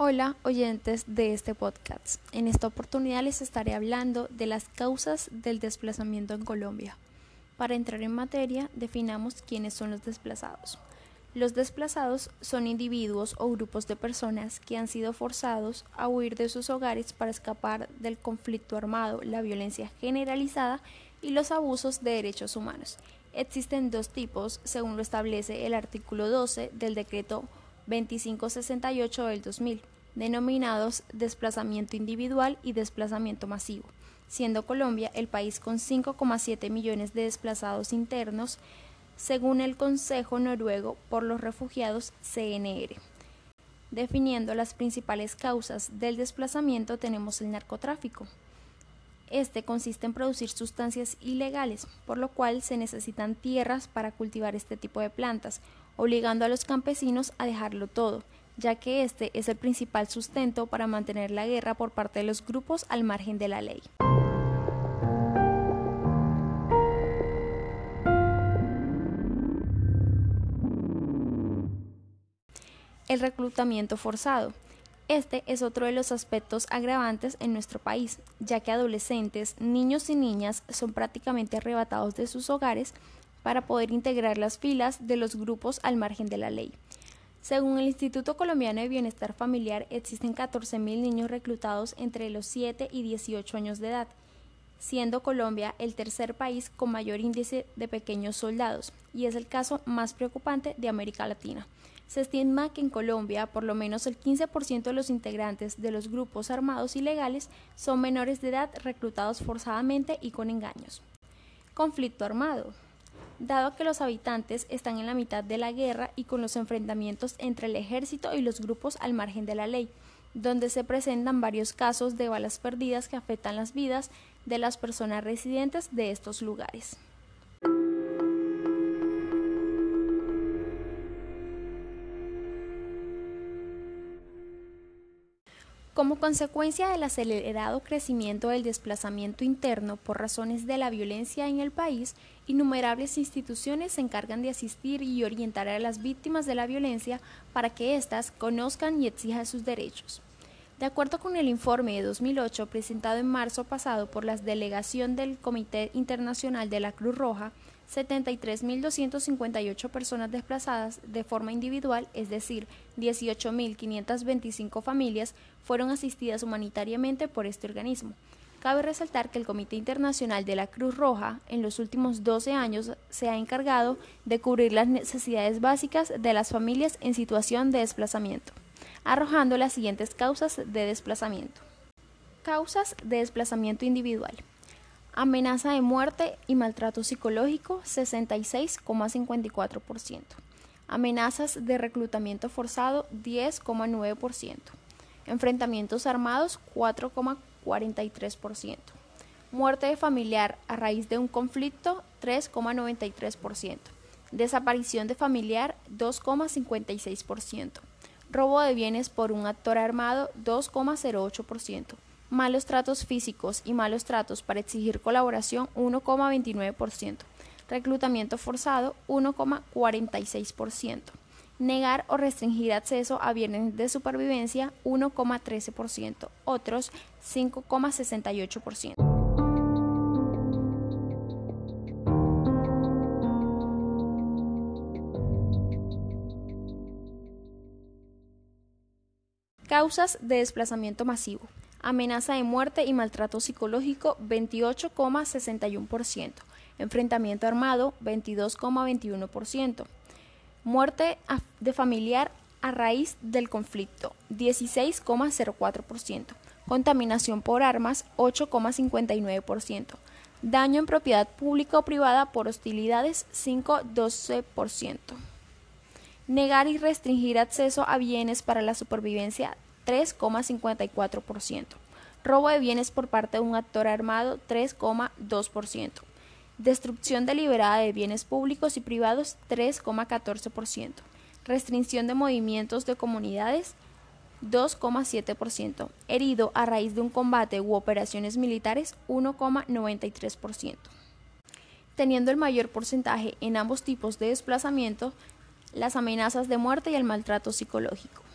Hola oyentes de este podcast. En esta oportunidad les estaré hablando de las causas del desplazamiento en Colombia. Para entrar en materia, definamos quiénes son los desplazados. Los desplazados son individuos o grupos de personas que han sido forzados a huir de sus hogares para escapar del conflicto armado, la violencia generalizada y los abusos de derechos humanos. Existen dos tipos, según lo establece el artículo 12 del decreto 2568 del 2000, denominados desplazamiento individual y desplazamiento masivo, siendo Colombia el país con 5,7 millones de desplazados internos, según el Consejo Noruego por los Refugiados CNR. Definiendo las principales causas del desplazamiento tenemos el narcotráfico. Este consiste en producir sustancias ilegales, por lo cual se necesitan tierras para cultivar este tipo de plantas, obligando a los campesinos a dejarlo todo, ya que este es el principal sustento para mantener la guerra por parte de los grupos al margen de la ley. El reclutamiento forzado. Este es otro de los aspectos agravantes en nuestro país, ya que adolescentes, niños y niñas son prácticamente arrebatados de sus hogares para poder integrar las filas de los grupos al margen de la ley. Según el Instituto Colombiano de Bienestar Familiar, existen 14.000 niños reclutados entre los 7 y 18 años de edad, siendo Colombia el tercer país con mayor índice de pequeños soldados, y es el caso más preocupante de América Latina. Se estima que en Colombia por lo menos el 15% de los integrantes de los grupos armados ilegales son menores de edad reclutados forzadamente y con engaños. Conflicto armado dado que los habitantes están en la mitad de la guerra y con los enfrentamientos entre el ejército y los grupos al margen de la ley, donde se presentan varios casos de balas perdidas que afectan las vidas de las personas residentes de estos lugares. Como consecuencia del acelerado crecimiento del desplazamiento interno por razones de la violencia en el país, innumerables instituciones se encargan de asistir y orientar a las víctimas de la violencia para que éstas conozcan y exijan sus derechos. De acuerdo con el informe de 2008 presentado en marzo pasado por la delegación del Comité Internacional de la Cruz Roja, 73.258 personas desplazadas de forma individual, es decir, 18.525 familias, fueron asistidas humanitariamente por este organismo. Cabe resaltar que el Comité Internacional de la Cruz Roja en los últimos 12 años se ha encargado de cubrir las necesidades básicas de las familias en situación de desplazamiento, arrojando las siguientes causas de desplazamiento. Causas de desplazamiento individual. Amenaza de muerte y maltrato psicológico 66,54%. Amenazas de reclutamiento forzado 10,9%. Enfrentamientos armados 4,43%. Muerte de familiar a raíz de un conflicto 3,93%. Desaparición de familiar 2,56%. Robo de bienes por un actor armado 2,08% malos tratos físicos y malos tratos para exigir colaboración 1,29%, reclutamiento forzado 1,46%, negar o restringir acceso a bienes de supervivencia 1,13%, otros 5,68%. Causas de desplazamiento masivo amenaza de muerte y maltrato psicológico 28,61%, enfrentamiento armado 22,21%, muerte de familiar a raíz del conflicto 16,04%, contaminación por armas 8,59%, daño en propiedad pública o privada por hostilidades 5,12%. Negar y restringir acceso a bienes para la supervivencia 3,54%. Robo de bienes por parte de un actor armado 3,2%. Destrucción deliberada de bienes públicos y privados 3,14%. Restricción de movimientos de comunidades 2,7%. Herido a raíz de un combate u operaciones militares 1,93%. Teniendo el mayor porcentaje en ambos tipos de desplazamiento, las amenazas de muerte y el maltrato psicológico.